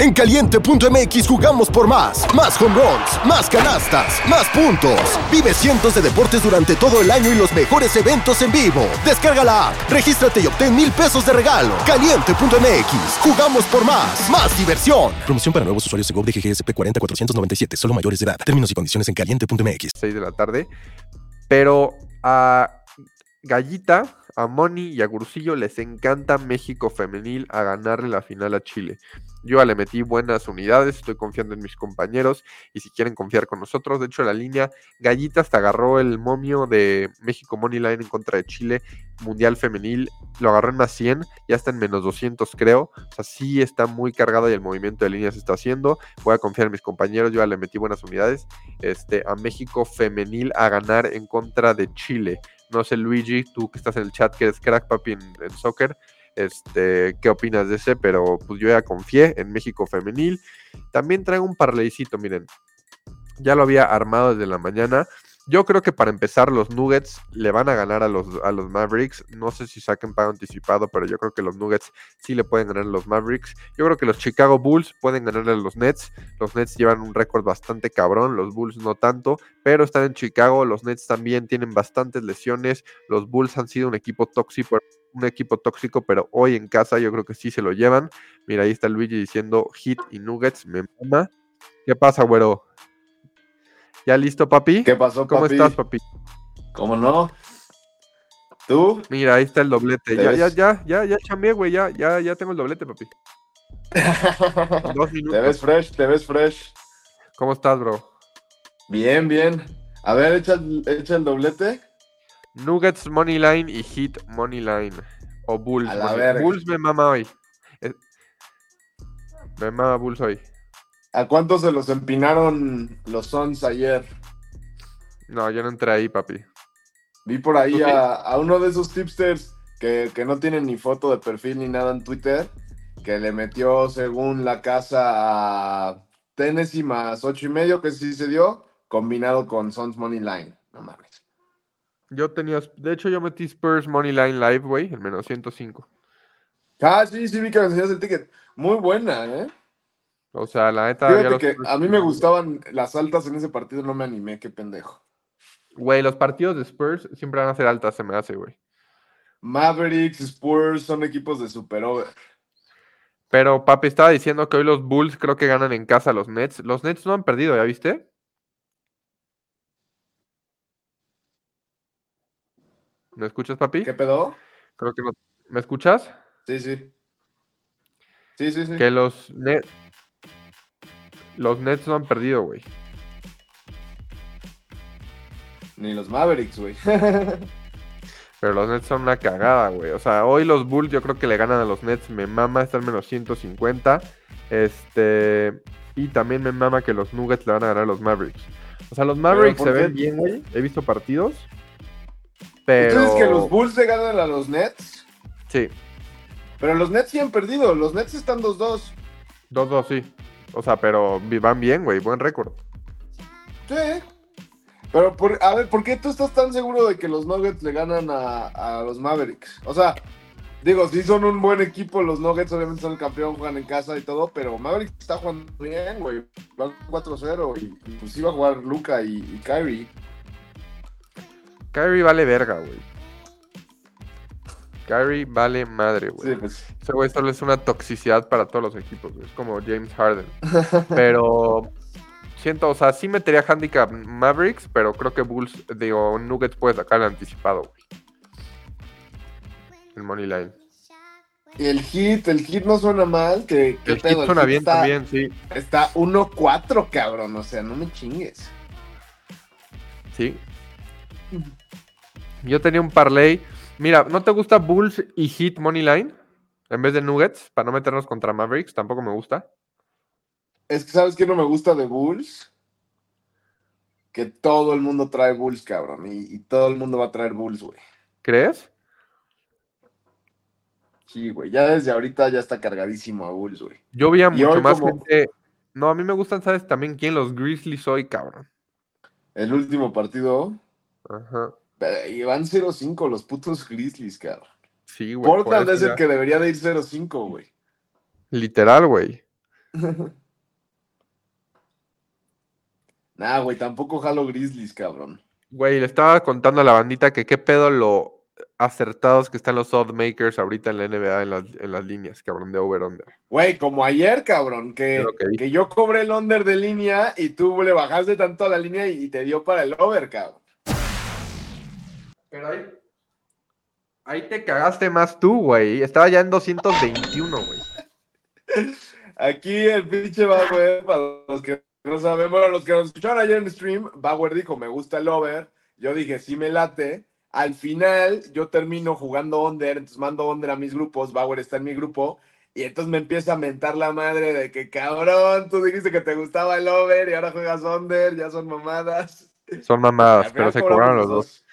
En caliente.mx jugamos por más. Más home runs, más canastas, más puntos. Vive cientos de deportes durante todo el año y los mejores eventos en vivo. Descarga la app, regístrate y obtén mil pesos de regalo. Caliente.mx, jugamos por más. Más diversión. Promoción para nuevos usuarios de GOV de GGSP 40497, solo mayores de edad. Términos y condiciones en caliente.mx. 6 de la tarde. Pero a Gallita, a Moni y a Gursillo les encanta México femenil a ganarle la final a Chile. Yo le metí buenas unidades, estoy confiando en mis compañeros y si quieren confiar con nosotros, de hecho la línea Gallita hasta agarró el momio de México Money Line en contra de Chile, Mundial Femenil, lo agarró en más 100, ya está en menos 200 creo, o sea, sí está muy cargado y el movimiento de líneas está haciendo, voy a confiar en mis compañeros, yo le metí buenas unidades, este, a México Femenil a ganar en contra de Chile. No sé, Luigi, tú que estás en el chat, que eres crack papi en, en soccer, este, ¿qué opinas de ese? Pero pues yo ya confié en México Femenil. También traigo un parleycito, miren. Ya lo había armado desde la mañana. Yo creo que para empezar, los Nuggets le van a ganar a los, a los Mavericks. No sé si saquen pago anticipado, pero yo creo que los Nuggets sí le pueden ganar a los Mavericks. Yo creo que los Chicago Bulls pueden ganarle a los Nets. Los Nets llevan un récord bastante cabrón, los Bulls no tanto, pero están en Chicago. Los Nets también tienen bastantes lesiones. Los Bulls han sido un equipo tóxico, un equipo tóxico, pero hoy en casa yo creo que sí se lo llevan. Mira, ahí está Luigi diciendo Hit y Nuggets, me mama. ¿Qué pasa, güero? ¿Ya listo, papi? ¿Qué pasó, ¿Cómo papi? estás, papi? ¿Cómo no? ¿Tú? Mira, ahí está el doblete. ¿Te Ya, ya, ya, ya, ya chamé, güey. Ya, ya, ya tengo el doblete, papi. Dos Te minutos. ves fresh, te ves fresh. ¿Cómo estás, bro? Bien, bien. A ver, echa, echa el doblete. Nuggets Money Line y Hit Money Line. O Bulls. A la. Bulls me mama hoy. Eh, Me mama Bulls hoy. ¿A cuánto se los empinaron los Suns ayer? No, yo no entré ahí, papi. Vi por ahí a, a uno de esos tipsters que, que no tienen ni foto de perfil ni nada en Twitter, que le metió según la casa a Tennessee más ocho y medio, que sí se dio, combinado con Suns Money Line. No mames. Yo tenía. De hecho, yo metí Spurs Money Line Live, güey, el menos 105. Ah, sí, sí, vi que me enseñaste el ticket. Muy buena, ¿eh? O sea, la neta. Fíjate que a mí me gustaban las altas en ese partido, no me animé, qué pendejo. Güey, los partidos de Spurs siempre van a ser altas, se me hace, güey. Mavericks, Spurs son equipos de super over. Pero, papi, estaba diciendo que hoy los Bulls creo que ganan en casa a los Nets. Los Nets no han perdido, ¿ya viste? ¿Me escuchas, papi? ¿Qué pedo? Creo que no. ¿Me escuchas? Sí, sí. Sí, sí, sí. Que los Nets. Los Nets no han perdido, güey. Ni los Mavericks, güey. Pero los Nets son una cagada, güey. O sea, hoy los Bulls yo creo que le ganan a los Nets. Me mama, están menos 150. Este. Y también me mama que los Nuggets le van a ganar a los Mavericks. O sea, los Mavericks ¿por se ven bien, güey. He visto partidos. Pero. Entonces que los Bulls le ganan a los Nets. Sí, Pero los Nets sí han perdido. Los Nets están 2-2. 2-2, sí. O sea, pero van bien, güey. Buen récord. Sí. Pero, por- a ver, ¿por qué tú estás tan seguro de que los Nuggets le ganan a, a los Mavericks? O sea, digo, sí son un buen equipo. Los Nuggets obviamente son el campeón, juegan en casa y todo. Pero Mavericks está jugando bien, güey. Van 4-0. Y, y pues iba a jugar Luca y, y Kyrie. Kyrie vale verga, güey. Kyrie vale madre, güey. Sí, pues. Ese güey solo es una toxicidad para todos los equipos, güey. Es como James Harden. Pero siento, o sea, sí metería handicap Mavericks, pero creo que Bulls, digo, Nuggets puede sacar el anticipado, güey. El money line. Y el hit, el hit no suena mal. Que, ¿qué El pedo? hit suena bien está- también, sí. Está 1-4, cabrón. O sea, no me chingues. Sí. Yo tenía un parlay. Mira, ¿no te gusta Bulls y Heat Money Line? En vez de Nuggets, para no meternos contra Mavericks, tampoco me gusta. Es que, ¿sabes qué no me gusta de Bulls? Que todo el mundo trae Bulls, cabrón. Y, y todo el mundo va a traer Bulls, güey. ¿Crees? Sí, güey. Ya desde ahorita ya está cargadísimo a Bulls, güey. Yo veía Y mucho más como- gente. No, a mí me gustan, ¿sabes? También quién los Grizzlies hoy, cabrón. El último partido. Ajá. Y van 0-5 los putos Grizzlies, cabrón. Sí, güey. por Portland eso es el que debería de ir 0-5, güey. Literal, güey. Nah, güey, tampoco jalo Grizzlies, cabrón. Güey, le estaba contando a la bandita que qué pedo lo acertados que están los oddmakers ahorita en la NBA en las, en las líneas, cabrón, de over-under. Güey, como ayer, cabrón, que, que yo cobré el under de línea y tú le bajaste tanto a la línea y te dio para el over, cabrón. Pero ahí, ahí te cagaste más tú, güey. Estaba ya en 221, güey. Aquí el pinche Bauer, para los que no saben, bueno, los que nos escucharon ayer en stream, Bauer dijo, me gusta el over. Yo dije, sí me late. Al final, yo termino jugando under, entonces mando under a mis grupos, Bauer está en mi grupo, y entonces me empieza a mentar la madre de que, cabrón, tú dijiste que te gustaba el over y ahora juegas under, ya son mamadas. Son mamadas, pero se cobraron los dos.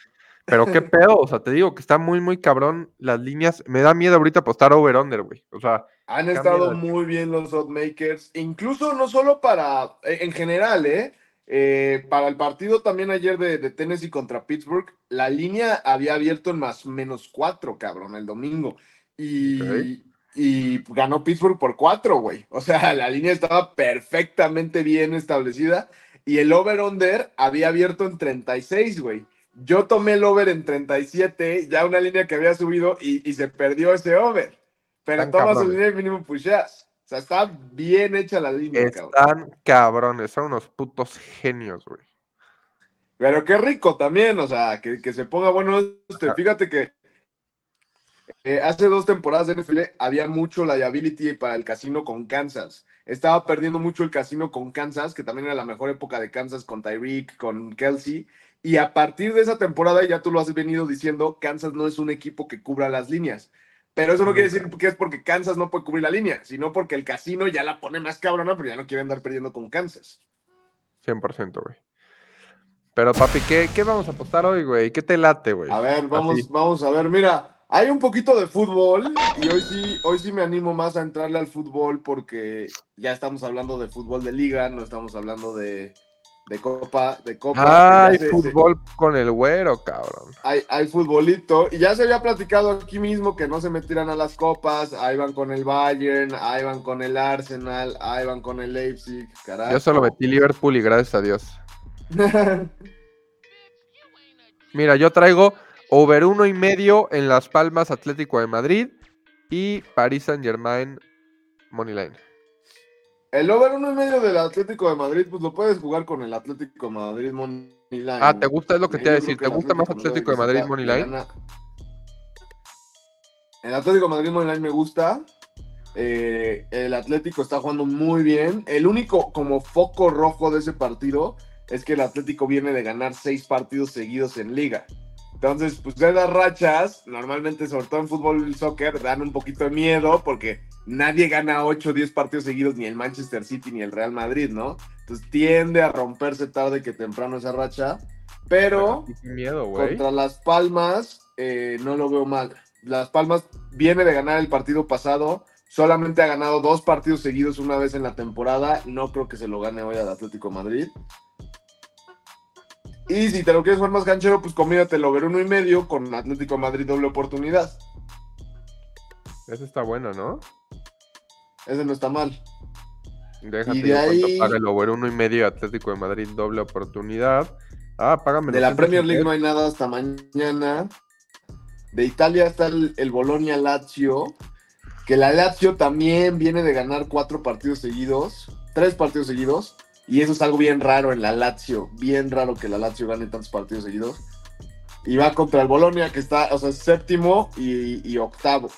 Pero qué pedo, o sea, te digo que está muy, muy cabrón las líneas. Me da miedo ahorita apostar over-under, güey. O sea, Han estado muy bien los oddmakers, incluso no solo para, eh, en general, ¿eh? Eh, para el partido también ayer de, de Tennessee contra Pittsburgh, la línea había abierto en más menos cuatro, cabrón, el domingo. Y, y ganó Pittsburgh por cuatro, güey. O sea, la línea estaba perfectamente bien establecida. Y el over-under había abierto en 36, güey. Yo tomé el over en 37, ya una línea que había subido y, y se perdió ese over. Pero Están tomas su línea y mínimo pusheas. O sea, está bien hecha la línea, cabrón. están cabrones, son unos putos genios, güey. Pero qué rico también, o sea, que, que se ponga bueno. Este, fíjate que eh, hace dos temporadas de NFL había mucho liability para el casino con Kansas. Estaba perdiendo mucho el casino con Kansas, que también era la mejor época de Kansas con Tyreek, con Kelsey. Y a partir de esa temporada, ya tú lo has venido diciendo, Kansas no es un equipo que cubra las líneas. Pero eso no quiere decir que es porque Kansas no puede cubrir la línea, sino porque el casino ya la pone más cabrona, pero ya no quiere andar perdiendo con Kansas. 100%, güey. Pero, papi, ¿qué, qué vamos a apostar hoy, güey? ¿Qué te late, güey? A ver, vamos, Así. vamos a ver. Mira, hay un poquito de fútbol y hoy sí, hoy sí me animo más a entrarle al fútbol porque ya estamos hablando de fútbol de liga, no estamos hablando de, de copa, de copa. Se- se- fútbol con el güero, cabrón. hay, hay futbolito y ya se había platicado aquí mismo que no se metieran a las copas. Ahí van con el Bayern, ahí van con el Arsenal, ahí van con el Leipzig. Carajo. Yo solo metí Liverpool y gracias a Dios. Mira, yo traigo over uno y medio en Las Palmas Atlético de Madrid y París Saint Germain Moneyline. el over uno y medio del Atlético de Madrid, pues lo puedes jugar con el Atlético de Madrid Moneyline. Ah, ¿te gusta? Es lo que te iba a decir. ¿Te gusta más Atlético de Madrid Moneyline? El Atlético de Madrid Moneyline me gusta. Eh, el Atlético está jugando muy bien. El único como foco rojo de ese partido es que el Atlético viene de ganar seis partidos seguidos en liga. Entonces, pues esas rachas, normalmente, sobre todo en fútbol y soccer, dan un poquito de miedo porque nadie gana 8 o 10 partidos seguidos, ni el Manchester City ni el Real Madrid, ¿no? Entonces tiende a romperse tarde que temprano esa racha. Pero miedo, contra Las Palmas eh, no lo veo mal. Las Palmas viene de ganar el partido pasado. Solamente ha ganado dos partidos seguidos una vez en la temporada. No creo que se lo gane hoy al Atlético de Madrid. Y si te lo quieres jugar más canchero, pues combínate el over uno y medio con Atlético de Madrid doble oportunidad. Ese está bueno, ¿no? Ese no está mal. Déjate Y de ahí- paga el over uno y medio Atlético de Madrid doble oportunidad. Ah, págame. De la Premier League no hay nada hasta mañana. De Italia está el, el Bolonia Lazio. Que la Lazio también viene de ganar cuatro partidos seguidos. Tres partidos seguidos. Y eso es algo bien raro en la Lazio. Bien raro que la Lazio gane tantos partidos seguidos. Y va contra el Bolonia, que está, o sea, es séptimo y, y octavo.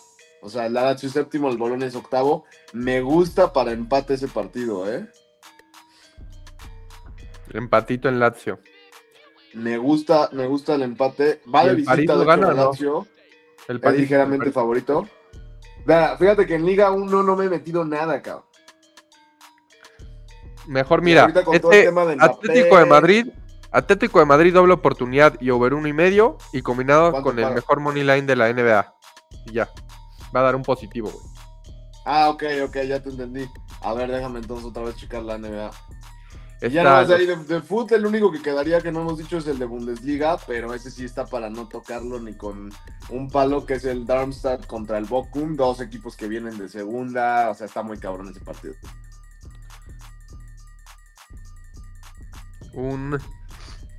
O sea, la Lazio es séptimo, el Bolonia es octavo. Me gusta para empate ese partido, ¿eh? Empatito en Lazio. Me gusta, me gusta el empate. Va ¿Y de el visita París de lo hecho, gana la o no? Lazio. El Es París- ligeramente el París- favorito. Fíjate que en Liga 1 no me he metido nada, cabrón. Mejor mira, este Atlético de Madrid, Atlético de Madrid doble oportunidad y over uno y medio y combinado ¿Cuánto con el mejor money line de la NBA. Y ya. Va a dar un positivo, güey. Ah, ok, ok, ya te entendí. A ver, déjame entonces otra vez checar la NBA. Ya Está- nada más de ahí de, de fútbol, el único que quedaría que no hemos dicho es el de Bundesliga, pero ese sí está para no tocarlo ni con un palo que es el Darmstadt contra el Bochum, dos equipos que vienen de segunda, o sea, está muy cabrón ese partido. Un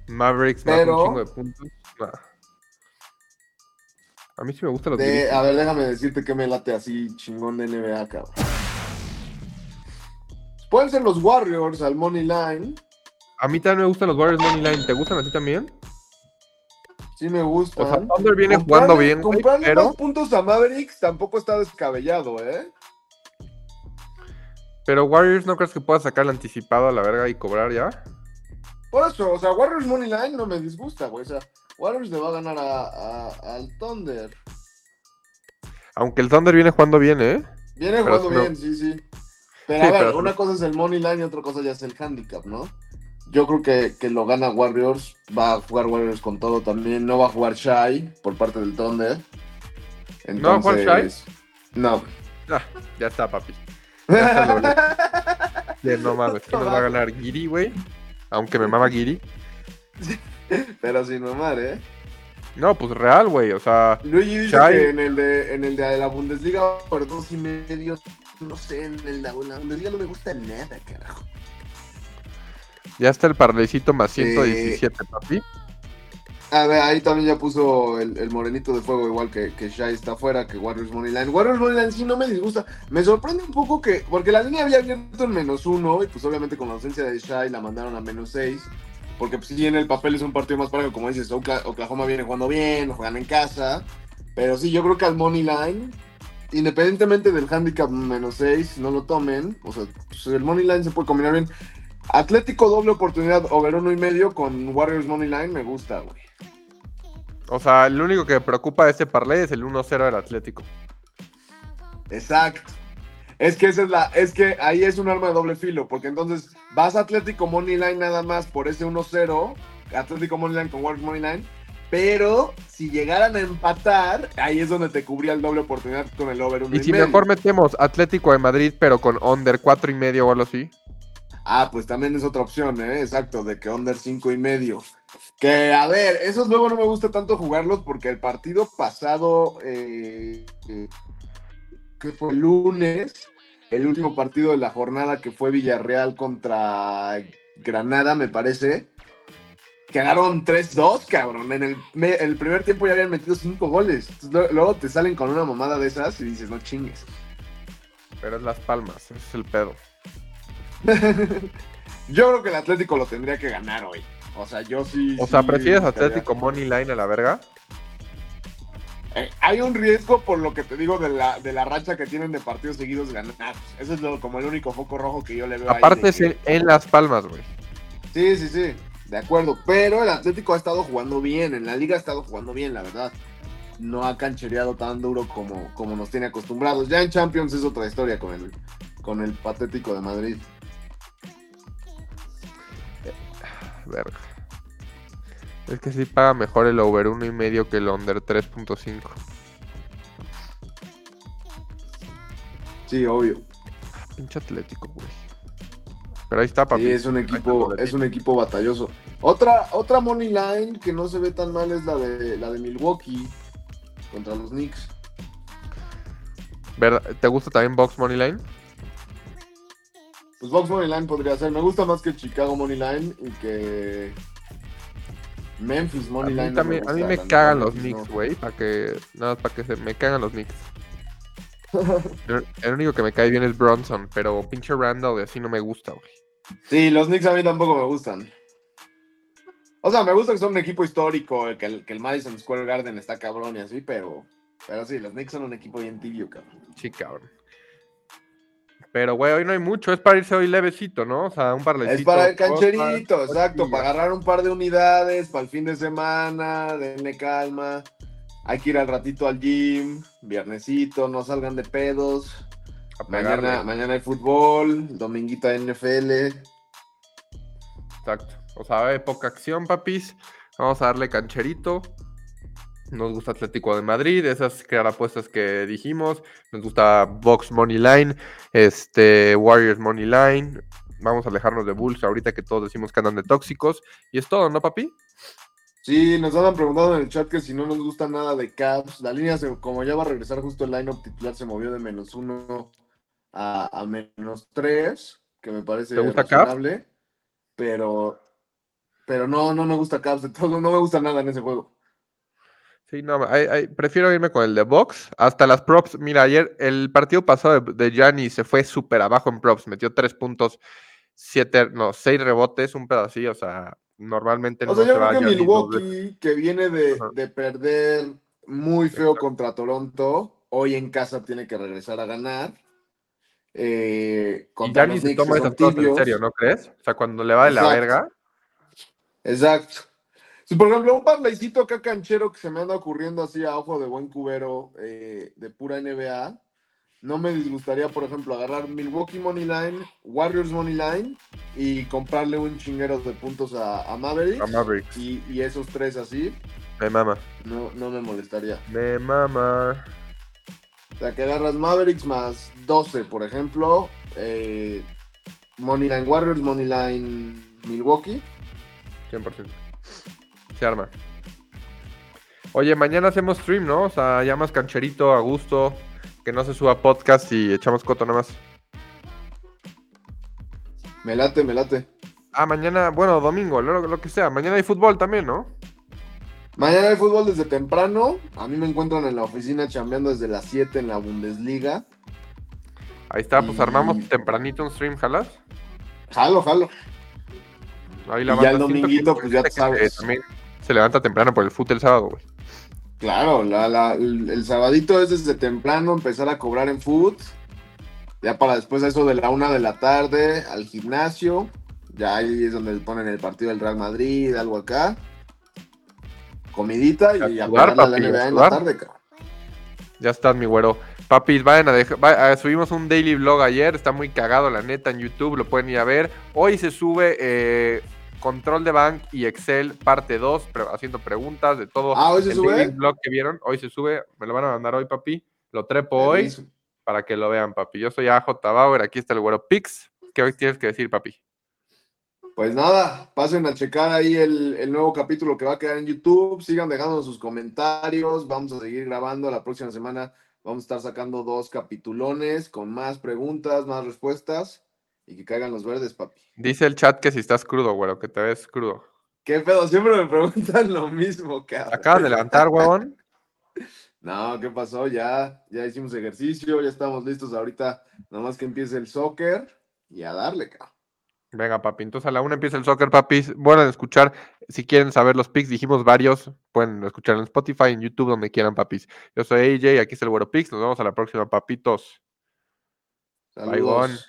Mavericks más Pero- un chingo de puntos. Nah. A mí sí me gustan los De- a ver, déjame decirte que me late así chingón de NBA, cabrón. Pueden ser los Warriors al Money Line. A mí también me gustan los Warriors Money Line. ¿Te gustan a ti también? Sí me O gustan. sea, Thunder viene Comprarle- jugando bien, comprarle pero, más puntos a Mavericks tampoco está descabellado, ¿eh? pero Warriors no crees que pueda sacar el anticipado a la verga y cobrar ya. Por eso, o sea, Warriors Money Line no me disgusta, güey. O sea, Warriors le va a ganar a, a- al Thunder. Aunque el Thunder viene jugando bien, ¿eh? Viene Pero jugando no- bien, sí, sí. Pero Sí, a ver, pero- una cosa es el Money Line y otra cosa ya es el handicap, ¿no? Yo creo que, que lo gana Warriors. Va a jugar Warriors con todo también. No va a jugar Shy por parte del Thunder. ¿No va a jugar Entonces, No. Ah, ya está, papi. Ya está no mames, ¿quién nos va a ganar? Giri, güey. Aunque me mama Giri. Pero sin mamar, ¿eh? No, pues real, güey. O sea, Luigi dice Shai. que en el de, en el de la Bundesliga por dos y medio, no sé, en el de la Bundesliga no me gusta nada, carajo. ya está el parlecito más Eh, 117, papi. A ver, ahí también ya puso el, morenito de fuego, igual que, que Shai está afuera, que Warriors Moneyline. Warriors Moneyline sí no me disgusta. Me sorprende un poco que, porque la línea había abierto en menos uno, y pues obviamente con la ausencia de Shai la mandaron a menos seis. Porque pues sí, en el papel es un partido más parejo, como dices, Okla- Oklahoma viene jugando bien, juegan en casa. Pero sí, yo creo que al Moneyline, independientemente del handicap menos seis, no lo tomen. O sea, pues, el Moneyline se puede combinar bien. Atlético doble oportunidad over uno y medio con Warriors Moneyline me gusta, güey. O sea, lo único que me preocupa de este parlay es el 1-0 del Atlético. Exacto. Es que esa es la, es que ahí es un arma de doble filo, porque entonces vas a Atlético Moneyline nada más por ese 1-0, Atlético Moneyline con Warriors Moneyline, pero si llegaran a empatar, ahí es donde te cubría el doble oportunidad con el over 1 Y si mejor metemos Atlético de Madrid, pero con under 4 y medio o algo así. Ah, pues también es otra opción, ¿eh? Exacto, de que under 5 y medio. Que, a ver, esos luego no me gusta tanto jugarlos porque el partido pasado, eh, eh, que fue el lunes, el último partido de la jornada que fue Villarreal contra Granada, me parece, quedaron 3-2, cabrón. En el, me- el primer tiempo ya habían metido 5 goles. Entonces, luego te salen con una mamada de esas y dices, no chingues. Pero es Las Palmas, ese es el pedo. Yo creo que el Atlético lo tendría que ganar hoy. O sea, yo sí. O sea, ¿prefieres Atlético Money Line a la verga? Eh, hay un riesgo por lo que te digo de la, de la racha que tienen de partidos seguidos ganados. Eso es lo, como el único foco rojo que yo le veo. Aparte es que- en Las Palmas, güey. Sí, sí, sí. De acuerdo. Pero el Atlético ha estado jugando bien. En la liga ha estado jugando bien, la verdad. No ha canchereado tan duro como, como nos tiene acostumbrados. Ya en Champions es otra historia con el, con el patético de Madrid. Verga. Es que sí paga mejor el over 1 y medio que el under 3.5. Sí, obvio. Pinche Atlético, güey. Pero ahí está, papi. Sí, es un equipo, es un equipo batalloso. Otra, otra money line que no se ve tan mal es la de la de Milwaukee contra los Knicks. ¿Te gusta también Box Money Line? Pues Box Money Line podría ser. Me gusta más que Chicago Money Line y que Memphis A Money mí, Line. no a mí me cagan los Memphis Knicks, no. güey. Para que. Nada más para que se. Me cagan los Knicks. el, el único que me cae bien es Bronson, pero pinche Randall y así no me gusta, güey. Sí, los Knicks a mí tampoco me gustan. O sea, me gusta que son un equipo histórico, que el, que el Madison Square Garden está cabrón y así, pero, pero sí, los Knicks son un equipo bien tibio, cabrón. Sí, cabrón. Pero, güey, hoy no hay mucho. Es para irse hoy levecito, ¿no? O sea, un parlecito. Es para el cancherito, exacto, para agarrar un par de unidades, para el fin de semana, denle calma. Hay que ir al ratito al gym, viernesito, no salgan de pedos. a. Mañana, mañana hay fútbol, dominguito hay NFL. Exacto. O sea, hay poca acción, papis. Vamos a darle cancherito. Nos gusta Atlético de Madrid, esas crear apuestas que dijimos. Nos gusta Box Money Line, este, Warriors Money Line. Vamos a alejarnos de Bulls ahorita que todos decimos que andan de tóxicos. Y es todo, ¿no, papi? Sí, nos andan preguntando en el chat que si no nos gusta nada de Caps. La línea, se- como ya va a regresar justo el line-up titular, se movió de menos uno a, a menos tres, que me parece ¿Te gusta Caps? Pero pero no, no me gusta Cavs de todo, no me gusta nada en ese juego. Sí, no, hay- hay- prefiero irme con el de Box. Hasta las props. Mira, ayer el partido pasado de, Gianni se fue súper abajo en props. Metió tres puntos, siete, no, seis rebotes, un pedacillo. O sea, normalmente O no sea, se yo va creo que. Milwaukee, que viene de, de perder muy feo contra Toronto, hoy en casa tiene que regresar a ganar. Eh, Y los se Knicks, toma esas cosas en serio, ¿no crees? O sea, cuando le va de la verga. Exacto. Si por ejemplo un parlaycito acá canchero que se me anda ocurriendo así a ojo de buen cubero eh, de pura NBA, no me disgustaría, por ejemplo, agarrar Milwaukee Money Line, Warriors Money Line y comprarle un chinguero de puntos a, a Mavericks. A Mavericks. Y, y esos tres así, Me mama. no, no me molestaría. Me mama. O sea, que agarras Mavericks más 12, por ejemplo. Eh, Moneyline Warriors, Moneyline Milwaukee. 100%. Se arma. Oye, mañana hacemos stream, ¿no? O sea, ya más cancherito, a gusto. Que no se suba podcast y echamos coto nada más. Me late, me late. Ah, mañana, bueno, domingo, lo, lo que sea. Mañana hay fútbol también, ¿no? Mañana hay fútbol desde temprano. A mí me encuentran en la oficina chambeando desde las 7 en la Bundesliga. Ahí está, pues Y- armamos tempranito un stream, ¿jalas? Jalo, jalo. Ahí Y ya el dominguito, pues, ya te sabes. También se levanta temprano por el fútbol el sábado, güey. Claro, la- la- el, el sabadito es desde temprano empezar a cobrar en food. Ya para después eso de la una de la tarde al gimnasio. Ya ahí es donde ponen el partido del Real Madrid, algo acá. Comidita y A a sudar, pegarle a la NBA en la tarde, cabrón. Ya estás, mi güero. Papis, vayan a dejar. va- subimos un daily vlog ayer. Está muy cagado, la neta, en YouTube. Lo pueden ir a ver. Hoy se sube eh, Control de Bank y Excel, parte 2, haciendo preguntas de todo. Ah, ¿hoy se el sube? vlog que vieron. Hoy se sube. Me lo van a mandar hoy, papi. Lo trepo hoy para que lo vean, papi. Yo soy AJ Bauer. Aquí está el güero Pix. ¿Qué hoy tienes que decir, papi? Pues nada, pasen a checar ahí el, el nuevo capítulo que va a quedar en YouTube. Sigan dejando sus comentarios. Vamos a seguir grabando. La próxima semana vamos a estar sacando dos capitulones con más preguntas, más respuestas. Y que caigan los verdes, papi. Dice el chat que si estás crudo, güero, que te ves crudo. ¿Qué pedo? Siempre me preguntan lo mismo, cabrón. Acabas de levantar, huevón. No, ¿qué pasó? Ya, ya hicimos ejercicio, ya estamos listos ahorita. Nada más que empiece el soccer y a darle, cabrón. Venga, papi. Entonces a la una empieza el soccer, papis. Bueno, escuchar. Si quieren saber los picks, dijimos varios. Pueden escuchar en Spotify, en YouTube, donde quieran, papis. Yo soy AJ, aquí está el güero Pix. Nos vemos a la próxima, papitos. Bye. Saludos.